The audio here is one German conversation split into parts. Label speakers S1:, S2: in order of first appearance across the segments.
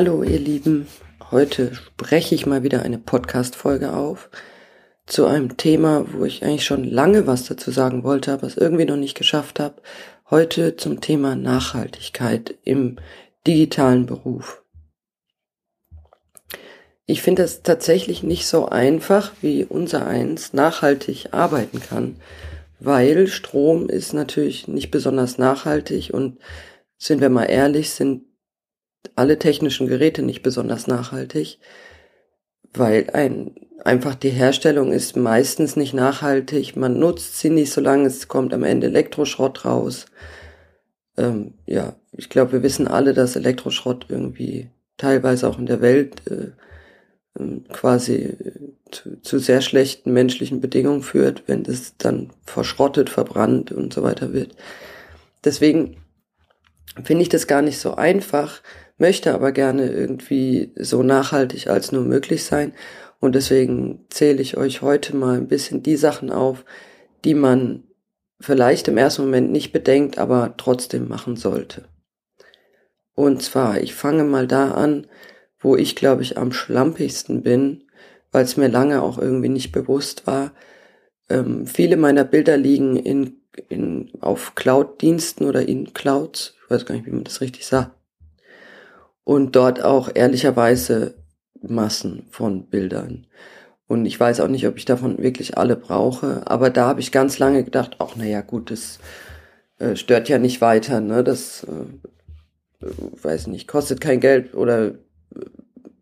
S1: Hallo ihr Lieben, heute spreche ich mal wieder eine Podcast-Folge auf zu einem Thema, wo ich eigentlich schon lange was dazu sagen wollte, aber es irgendwie noch nicht geschafft habe. Heute zum Thema Nachhaltigkeit im digitalen Beruf. Ich finde es tatsächlich nicht so einfach, wie unser eins nachhaltig arbeiten kann, weil Strom ist natürlich nicht besonders nachhaltig und sind wir mal ehrlich, sind alle technischen Geräte nicht besonders nachhaltig, weil ein, einfach die Herstellung ist meistens nicht nachhaltig. Man nutzt sie nicht, solange es kommt am Ende Elektroschrott raus. Ähm, ja, ich glaube, wir wissen alle, dass Elektroschrott irgendwie teilweise auch in der Welt äh, ähm, quasi äh, zu, zu sehr schlechten menschlichen Bedingungen führt, wenn es dann verschrottet, verbrannt und so weiter wird. Deswegen finde ich das gar nicht so einfach, möchte aber gerne irgendwie so nachhaltig als nur möglich sein. Und deswegen zähle ich euch heute mal ein bisschen die Sachen auf, die man vielleicht im ersten Moment nicht bedenkt, aber trotzdem machen sollte. Und zwar, ich fange mal da an, wo ich glaube ich am schlampigsten bin, weil es mir lange auch irgendwie nicht bewusst war. Ähm, viele meiner Bilder liegen in, in, auf Cloud-Diensten oder in Clouds. Ich weiß gar nicht, wie man das richtig sagt und dort auch ehrlicherweise Massen von Bildern. Und ich weiß auch nicht, ob ich davon wirklich alle brauche, aber da habe ich ganz lange gedacht, ach naja gut, das äh, stört ja nicht weiter, ne? Das äh, weiß nicht, kostet kein Geld oder äh,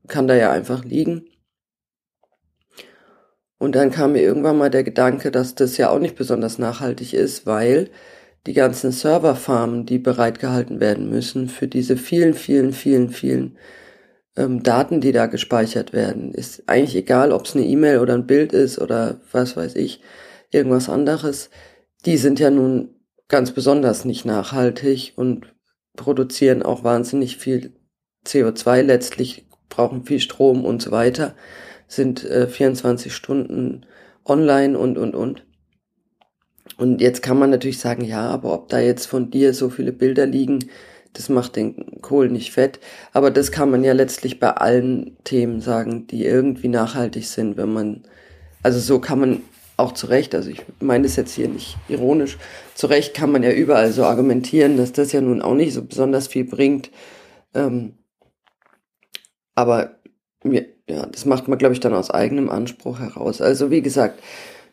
S1: kann da ja einfach liegen. Und dann kam mir irgendwann mal der Gedanke, dass das ja auch nicht besonders nachhaltig ist, weil die ganzen Serverfarmen, die bereitgehalten werden müssen für diese vielen, vielen, vielen, vielen ähm, Daten, die da gespeichert werden, ist eigentlich egal, ob es eine E-Mail oder ein Bild ist oder was weiß ich, irgendwas anderes. Die sind ja nun ganz besonders nicht nachhaltig und produzieren auch wahnsinnig viel CO2 letztlich, brauchen viel Strom und so weiter, sind äh, 24 Stunden online und, und, und. Und jetzt kann man natürlich sagen, ja, aber ob da jetzt von dir so viele Bilder liegen, das macht den Kohl nicht fett. Aber das kann man ja letztlich bei allen Themen sagen, die irgendwie nachhaltig sind, wenn man, also so kann man auch zu Recht, also ich meine das jetzt hier nicht ironisch, zu Recht kann man ja überall so argumentieren, dass das ja nun auch nicht so besonders viel bringt. Ähm, aber ja, das macht man, glaube ich, dann aus eigenem Anspruch heraus. Also wie gesagt,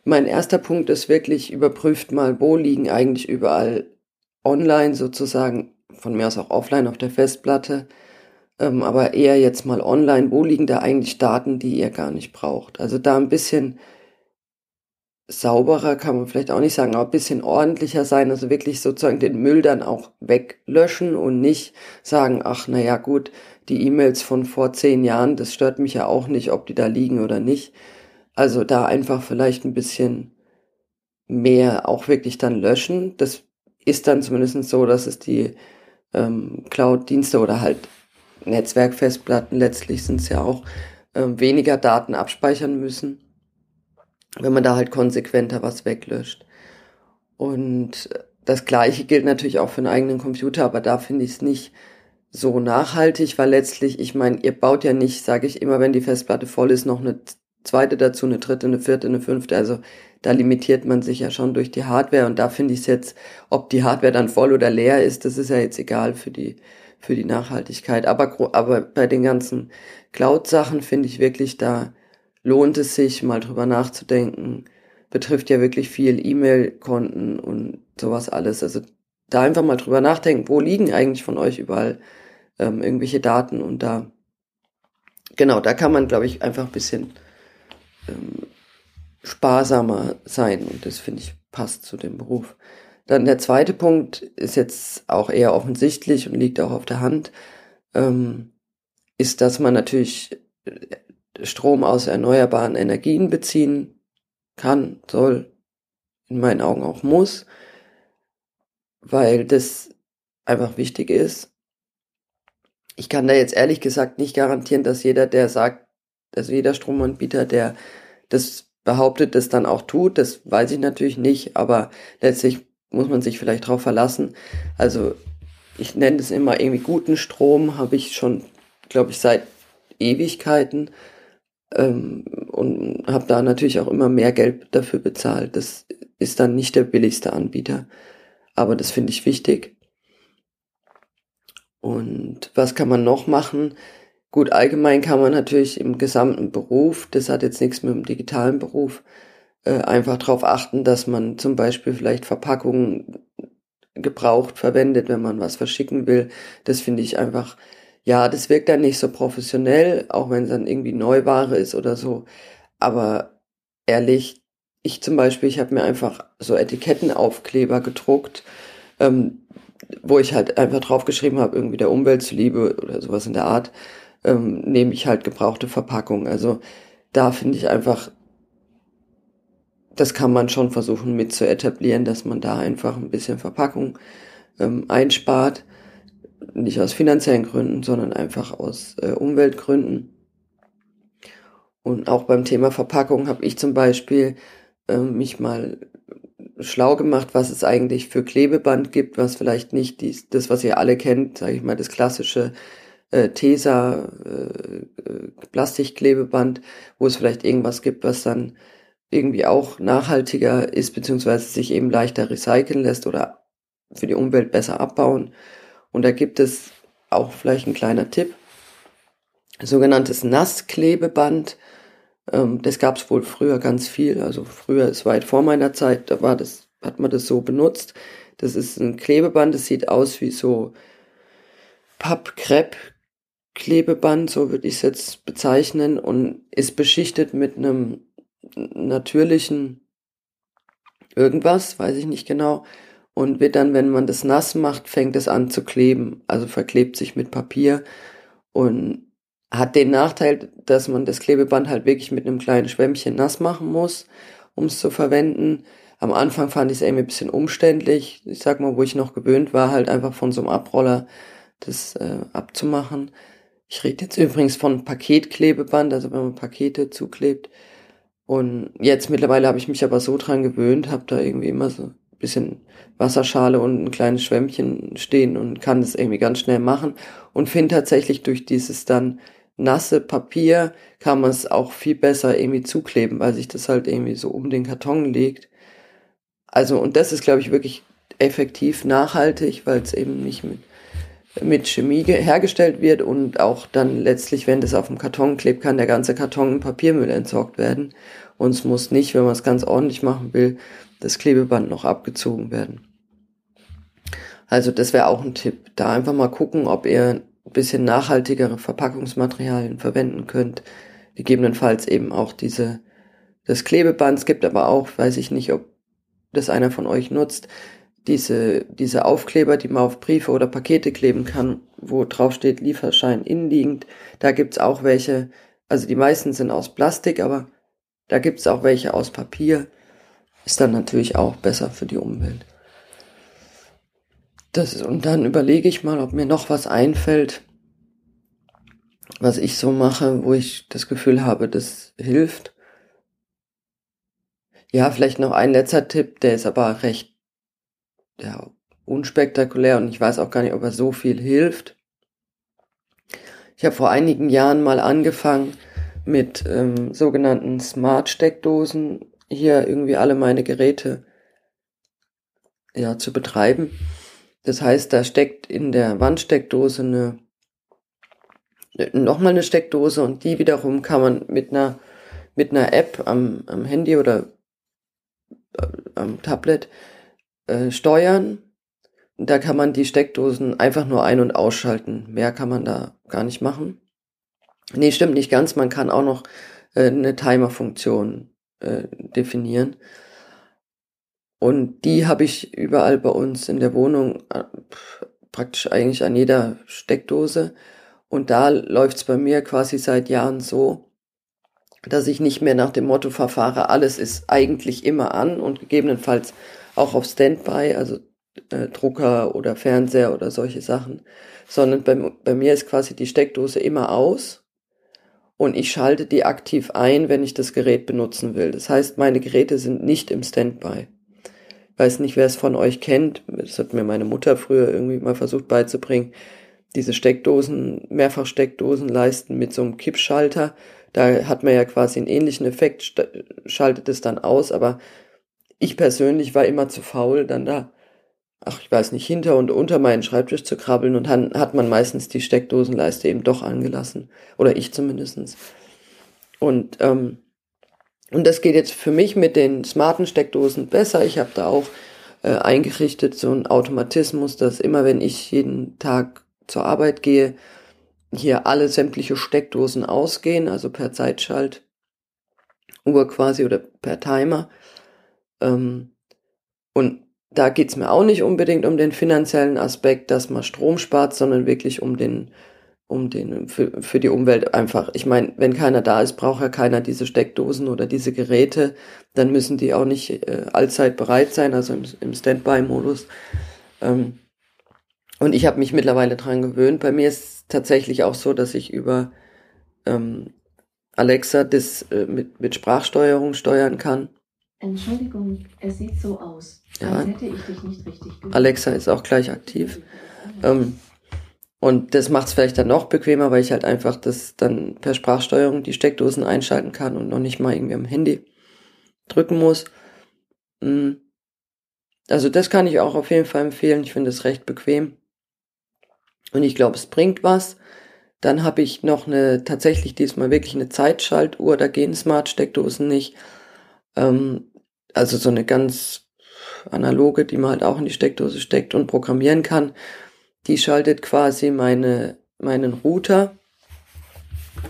S1: mein erster Punkt ist wirklich, überprüft mal, wo liegen eigentlich überall online sozusagen, von mir aus auch offline auf der Festplatte, ähm, aber eher jetzt mal online, wo liegen da eigentlich Daten, die ihr gar nicht braucht. Also da ein bisschen sauberer kann man vielleicht auch nicht sagen, aber ein bisschen ordentlicher sein, also wirklich sozusagen den Müll dann auch weglöschen und nicht sagen, ach na ja gut, die E-Mails von vor zehn Jahren, das stört mich ja auch nicht, ob die da liegen oder nicht, also da einfach vielleicht ein bisschen mehr auch wirklich dann löschen. Das ist dann zumindest so, dass es die ähm, Cloud-Dienste oder halt Netzwerkfestplatten letztlich sind es ja auch, äh, weniger Daten abspeichern müssen, wenn man da halt konsequenter was weglöscht. Und das gleiche gilt natürlich auch für einen eigenen Computer, aber da finde ich es nicht so nachhaltig, weil letztlich, ich meine, ihr baut ja nicht, sage ich immer, wenn die Festplatte voll ist, noch eine zweite dazu, eine dritte, eine vierte, eine fünfte. Also da limitiert man sich ja schon durch die Hardware und da finde ich es jetzt, ob die Hardware dann voll oder leer ist, das ist ja jetzt egal für die für die Nachhaltigkeit. Aber aber bei den ganzen Cloud-Sachen finde ich wirklich, da lohnt es sich mal drüber nachzudenken. Betrifft ja wirklich viel E-Mail-Konten und sowas alles. Also da einfach mal drüber nachdenken, wo liegen eigentlich von euch überall ähm, irgendwelche Daten und da genau, da kann man, glaube ich, einfach ein bisschen ähm, sparsamer sein und das finde ich passt zu dem Beruf. Dann der zweite Punkt ist jetzt auch eher offensichtlich und liegt auch auf der Hand, ähm, ist, dass man natürlich äh, Strom aus erneuerbaren Energien beziehen kann, soll, in meinen Augen auch muss, weil das einfach wichtig ist. Ich kann da jetzt ehrlich gesagt nicht garantieren, dass jeder, der sagt, dass jeder Stromanbieter, der das behauptet, das dann auch tut. Das weiß ich natürlich nicht, aber letztlich muss man sich vielleicht darauf verlassen. Also ich nenne es immer irgendwie guten Strom, habe ich schon, glaube ich, seit Ewigkeiten ähm, und habe da natürlich auch immer mehr Geld dafür bezahlt. Das ist dann nicht der billigste Anbieter, aber das finde ich wichtig. Und was kann man noch machen? Gut, allgemein kann man natürlich im gesamten Beruf, das hat jetzt nichts mit dem digitalen Beruf, äh, einfach darauf achten, dass man zum Beispiel vielleicht Verpackungen gebraucht verwendet, wenn man was verschicken will. Das finde ich einfach, ja, das wirkt dann nicht so professionell, auch wenn es dann irgendwie Neuware ist oder so. Aber ehrlich, ich zum Beispiel, ich habe mir einfach so Etikettenaufkleber gedruckt, ähm, wo ich halt einfach draufgeschrieben habe, irgendwie der Umwelt zuliebe oder sowas in der Art, ähm, nehme ich halt gebrauchte Verpackung. Also da finde ich einfach, das kann man schon versuchen mit zu etablieren, dass man da einfach ein bisschen Verpackung ähm, einspart. Nicht aus finanziellen Gründen, sondern einfach aus äh, Umweltgründen. Und auch beim Thema Verpackung habe ich zum Beispiel äh, mich mal schlau gemacht, was es eigentlich für Klebeband gibt, was vielleicht nicht dies, das, was ihr alle kennt, sage ich mal, das klassische äh, Tesa äh, Plastikklebeband, wo es vielleicht irgendwas gibt, was dann irgendwie auch nachhaltiger ist, beziehungsweise sich eben leichter recyceln lässt oder für die Umwelt besser abbauen. Und da gibt es auch vielleicht ein kleiner Tipp. Sogenanntes Nassklebeband. Ähm, das gab es wohl früher ganz viel. Also früher ist weit vor meiner Zeit, da war das, hat man das so benutzt. Das ist ein Klebeband, das sieht aus wie so Pappkrepp Klebeband, so würde ich es jetzt bezeichnen, und ist beschichtet mit einem natürlichen irgendwas, weiß ich nicht genau, und wird dann, wenn man das nass macht, fängt es an zu kleben, also verklebt sich mit Papier und hat den Nachteil, dass man das Klebeband halt wirklich mit einem kleinen Schwämmchen nass machen muss, um es zu verwenden. Am Anfang fand ich es irgendwie ein bisschen umständlich. Ich sag mal, wo ich noch gewöhnt war, halt einfach von so einem Abroller das äh, abzumachen. Ich rede jetzt übrigens von Paketklebeband, also wenn man Pakete zuklebt. Und jetzt mittlerweile habe ich mich aber so dran gewöhnt, habe da irgendwie immer so ein bisschen Wasserschale und ein kleines Schwämmchen stehen und kann das irgendwie ganz schnell machen und finde tatsächlich durch dieses dann nasse Papier kann man es auch viel besser irgendwie zukleben, weil sich das halt irgendwie so um den Karton legt. Also und das ist glaube ich wirklich effektiv nachhaltig, weil es eben nicht mit mit Chemie hergestellt wird und auch dann letztlich, wenn das auf dem Karton klebt, kann der ganze Karton in Papiermüll entsorgt werden. Und es muss nicht, wenn man es ganz ordentlich machen will, das Klebeband noch abgezogen werden. Also das wäre auch ein Tipp. Da einfach mal gucken, ob ihr ein bisschen nachhaltigere Verpackungsmaterialien verwenden könnt. Gegebenenfalls eben auch diese, das Klebeband. Es gibt aber auch, weiß ich nicht, ob das einer von euch nutzt, diese, diese Aufkleber, die man auf Briefe oder Pakete kleben kann, wo drauf steht Lieferschein innenliegend, da gibt's auch welche, also die meisten sind aus Plastik, aber da gibt's auch welche aus Papier. Ist dann natürlich auch besser für die Umwelt. Das ist, und dann überlege ich mal, ob mir noch was einfällt, was ich so mache, wo ich das Gefühl habe, das hilft. Ja, vielleicht noch ein letzter Tipp, der ist aber recht ja, unspektakulär und ich weiß auch gar nicht, ob er so viel hilft. Ich habe vor einigen Jahren mal angefangen mit ähm, sogenannten Smart-Steckdosen hier irgendwie alle meine Geräte ja zu betreiben. Das heißt, da steckt in der Wandsteckdose eine nochmal eine Steckdose und die wiederum kann man mit einer mit einer App am, am Handy oder äh, am Tablet äh, steuern. Da kann man die Steckdosen einfach nur ein- und ausschalten. Mehr kann man da gar nicht machen. Nee, stimmt nicht ganz. Man kann auch noch äh, eine Timer-Funktion äh, definieren. Und die habe ich überall bei uns in der Wohnung, äh, praktisch eigentlich an jeder Steckdose. Und da läuft's bei mir quasi seit Jahren so, dass ich nicht mehr nach dem Motto verfahre, alles ist eigentlich immer an und gegebenenfalls auch auf Standby, also äh, Drucker oder Fernseher oder solche Sachen, sondern bei, bei mir ist quasi die Steckdose immer aus und ich schalte die aktiv ein, wenn ich das Gerät benutzen will. Das heißt, meine Geräte sind nicht im Standby. Ich weiß nicht, wer es von euch kennt. Das hat mir meine Mutter früher irgendwie mal versucht beizubringen. diese Steckdosen, Mehrfachsteckdosen leisten mit so einem Kippschalter. Da hat man ja quasi einen ähnlichen Effekt, schaltet es dann aus, aber ich persönlich war immer zu faul, dann da, ach, ich weiß nicht, hinter und unter meinen Schreibtisch zu krabbeln und dann hat man meistens die Steckdosenleiste eben doch angelassen. Oder ich zumindestens. Und, ähm, und das geht jetzt für mich mit den smarten Steckdosen besser. Ich habe da auch äh, eingerichtet so ein Automatismus, dass immer wenn ich jeden Tag zur Arbeit gehe, hier alle sämtliche Steckdosen ausgehen, also per Zeitschalt, Uhr quasi oder per Timer. Ähm, und da geht's mir auch nicht unbedingt um den finanziellen Aspekt, dass man Strom spart, sondern wirklich um den, um den, für, für die Umwelt einfach. Ich meine, wenn keiner da ist, braucht ja keiner diese Steckdosen oder diese Geräte, dann müssen die auch nicht äh, allzeit bereit sein, also im, im Standby-Modus. Ähm, und ich habe mich mittlerweile dran gewöhnt. Bei mir ist es tatsächlich auch so, dass ich über ähm, Alexa das äh, mit, mit Sprachsteuerung steuern kann.
S2: Entschuldigung, es sieht so aus, ja. als hätte ich dich nicht richtig
S1: gehört. Alexa ist auch gleich aktiv. Ähm, und das macht es vielleicht dann noch bequemer, weil ich halt einfach das dann per Sprachsteuerung die Steckdosen einschalten kann und noch nicht mal irgendwie am Handy drücken muss. Mm. Also das kann ich auch auf jeden Fall empfehlen. Ich finde es recht bequem. Und ich glaube, es bringt was. Dann habe ich noch eine, tatsächlich diesmal wirklich eine Zeitschaltuhr, da gehen Smart-Steckdosen nicht. Ähm, also so eine ganz analoge, die man halt auch in die Steckdose steckt und programmieren kann. Die schaltet quasi meine, meinen Router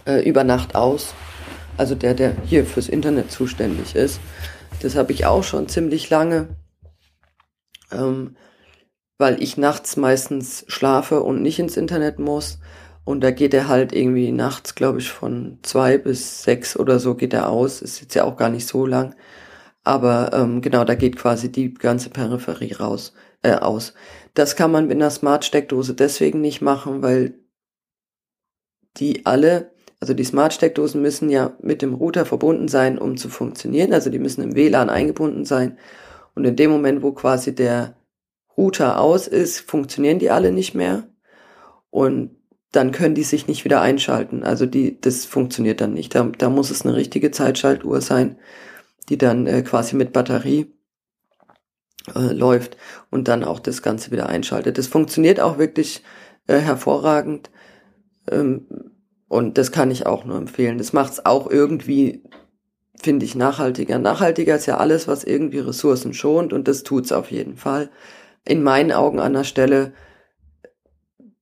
S1: äh, über Nacht aus. Also der, der hier fürs Internet zuständig ist. Das habe ich auch schon ziemlich lange. Ähm, weil ich nachts meistens schlafe und nicht ins Internet muss. Und da geht er halt irgendwie nachts, glaube ich, von zwei bis sechs oder so geht er aus. Ist jetzt ja auch gar nicht so lang. Aber ähm, genau, da geht quasi die ganze Peripherie raus, äh, aus. Das kann man mit einer Smart-Steckdose deswegen nicht machen, weil die alle, also die Smart-Steckdosen müssen ja mit dem Router verbunden sein, um zu funktionieren. Also die müssen im WLAN eingebunden sein. Und in dem Moment, wo quasi der Router aus ist, funktionieren die alle nicht mehr und dann können die sich nicht wieder einschalten. Also die, das funktioniert dann nicht. Da, da muss es eine richtige Zeitschaltuhr sein, die dann äh, quasi mit Batterie äh, läuft und dann auch das Ganze wieder einschaltet. Das funktioniert auch wirklich äh, hervorragend ähm, und das kann ich auch nur empfehlen. Das macht es auch irgendwie, finde ich, nachhaltiger. Nachhaltiger ist ja alles, was irgendwie Ressourcen schont und das tut's auf jeden Fall in meinen Augen an der Stelle,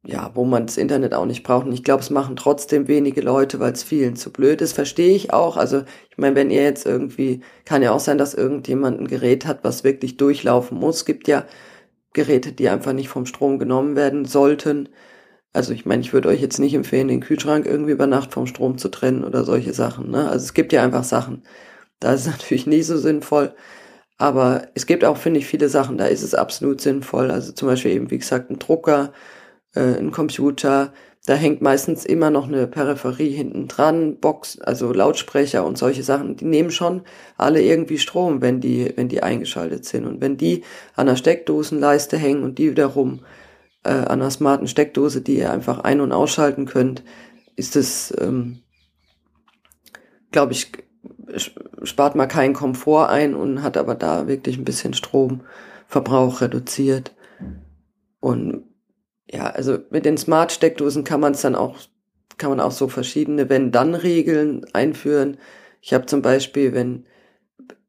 S1: ja, wo man das Internet auch nicht braucht. Und ich glaube, es machen trotzdem wenige Leute, weil es vielen zu blöd ist. Verstehe ich auch. Also ich meine, wenn ihr jetzt irgendwie, kann ja auch sein, dass irgendjemand ein Gerät hat, was wirklich durchlaufen muss. Es gibt ja Geräte, die einfach nicht vom Strom genommen werden sollten. Also ich meine, ich würde euch jetzt nicht empfehlen, den Kühlschrank irgendwie über Nacht vom Strom zu trennen oder solche Sachen. Ne? Also es gibt ja einfach Sachen. Da ist es natürlich nie so sinnvoll. Aber es gibt auch, finde ich, viele Sachen, da ist es absolut sinnvoll. Also zum Beispiel eben, wie gesagt, ein Drucker, äh, ein Computer. Da hängt meistens immer noch eine Peripherie hinten dran, Box, also Lautsprecher und solche Sachen. Die nehmen schon alle irgendwie Strom, wenn die, wenn die eingeschaltet sind. Und wenn die an der Steckdosenleiste hängen und die wiederum äh, an einer smarten Steckdose, die ihr einfach ein- und ausschalten könnt, ist es, ähm, glaube ich, spart man keinen Komfort ein und hat aber da wirklich ein bisschen Stromverbrauch reduziert. Und ja, also mit den Smart-Steckdosen kann man es dann auch, kann man auch so verschiedene Wenn-Dann-Regeln einführen. Ich habe zum Beispiel, wenn,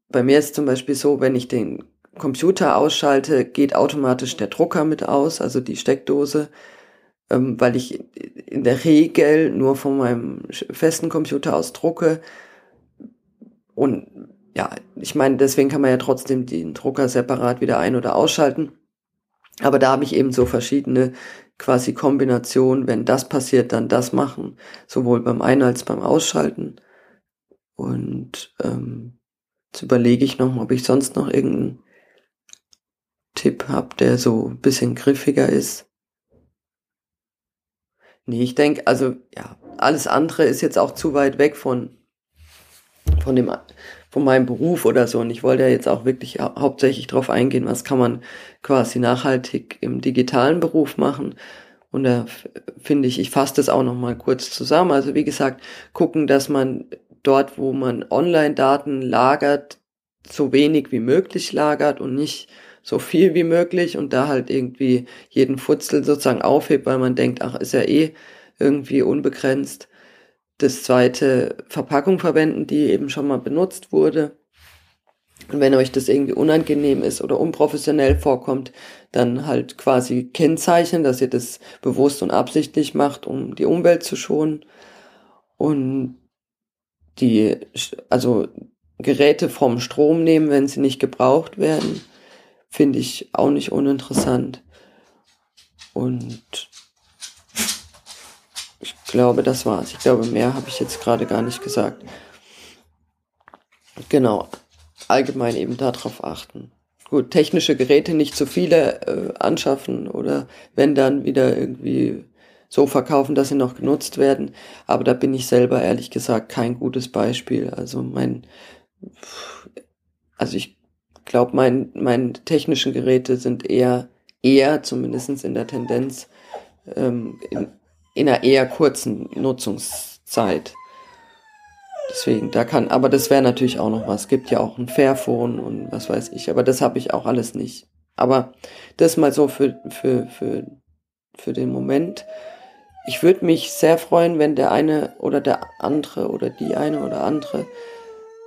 S1: bei mir ist zum Beispiel so, wenn ich den Computer ausschalte, geht automatisch der Drucker mit aus, also die Steckdose, ähm, weil ich in der Regel nur von meinem festen Computer aus drucke. Und ja, ich meine, deswegen kann man ja trotzdem den Drucker separat wieder ein- oder ausschalten. Aber da habe ich eben so verschiedene quasi Kombinationen. Wenn das passiert, dann das machen. Sowohl beim Ein- als beim Ausschalten. Und ähm, jetzt überlege ich noch, ob ich sonst noch irgendeinen Tipp habe, der so ein bisschen griffiger ist. Nee, ich denke, also ja, alles andere ist jetzt auch zu weit weg von von dem von meinem Beruf oder so. Und ich wollte ja jetzt auch wirklich hau hauptsächlich darauf eingehen, was kann man quasi nachhaltig im digitalen Beruf machen. Und da finde ich, ich fasse das auch noch mal kurz zusammen. Also wie gesagt, gucken, dass man dort, wo man Online-Daten lagert, so wenig wie möglich lagert und nicht so viel wie möglich und da halt irgendwie jeden Futzel sozusagen aufhebt, weil man denkt, ach, ist ja eh irgendwie unbegrenzt. Das zweite, Verpackung verwenden, die eben schon mal benutzt wurde. Und wenn euch das irgendwie unangenehm ist oder unprofessionell vorkommt, dann halt quasi kennzeichnen, dass ihr das bewusst und absichtlich macht, um die Umwelt zu schonen. Und die, also Geräte vom Strom nehmen, wenn sie nicht gebraucht werden, finde ich auch nicht uninteressant. Und ich glaube, das war's. Ich glaube, mehr habe ich jetzt gerade gar nicht gesagt. Genau. Allgemein eben darauf achten. Gut, technische Geräte nicht zu viele äh, anschaffen oder wenn dann wieder irgendwie so verkaufen, dass sie noch genutzt werden. Aber da bin ich selber ehrlich gesagt kein gutes Beispiel. Also mein, also ich glaube, mein, meine technischen Geräte sind eher, eher zumindestens in der Tendenz, ähm, in, in einer eher kurzen Nutzungszeit. Deswegen, da kann, aber das wäre natürlich auch noch was. Es gibt ja auch ein Fairphone und was weiß ich, aber das habe ich auch alles nicht. Aber das mal so für, für, für, für den Moment. Ich würde mich sehr freuen, wenn der eine oder der andere oder die eine oder andere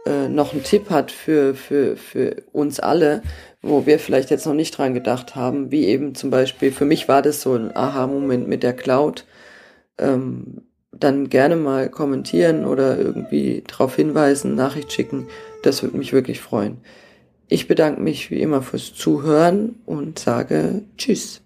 S1: äh, noch einen Tipp hat für, für, für uns alle, wo wir vielleicht jetzt noch nicht dran gedacht haben, wie eben zum Beispiel, für mich war das so ein Aha-Moment mit der Cloud, ähm, dann gerne mal kommentieren oder irgendwie darauf hinweisen, Nachricht schicken. Das würde mich wirklich freuen. Ich bedanke mich wie immer fürs Zuhören und sage Tschüss.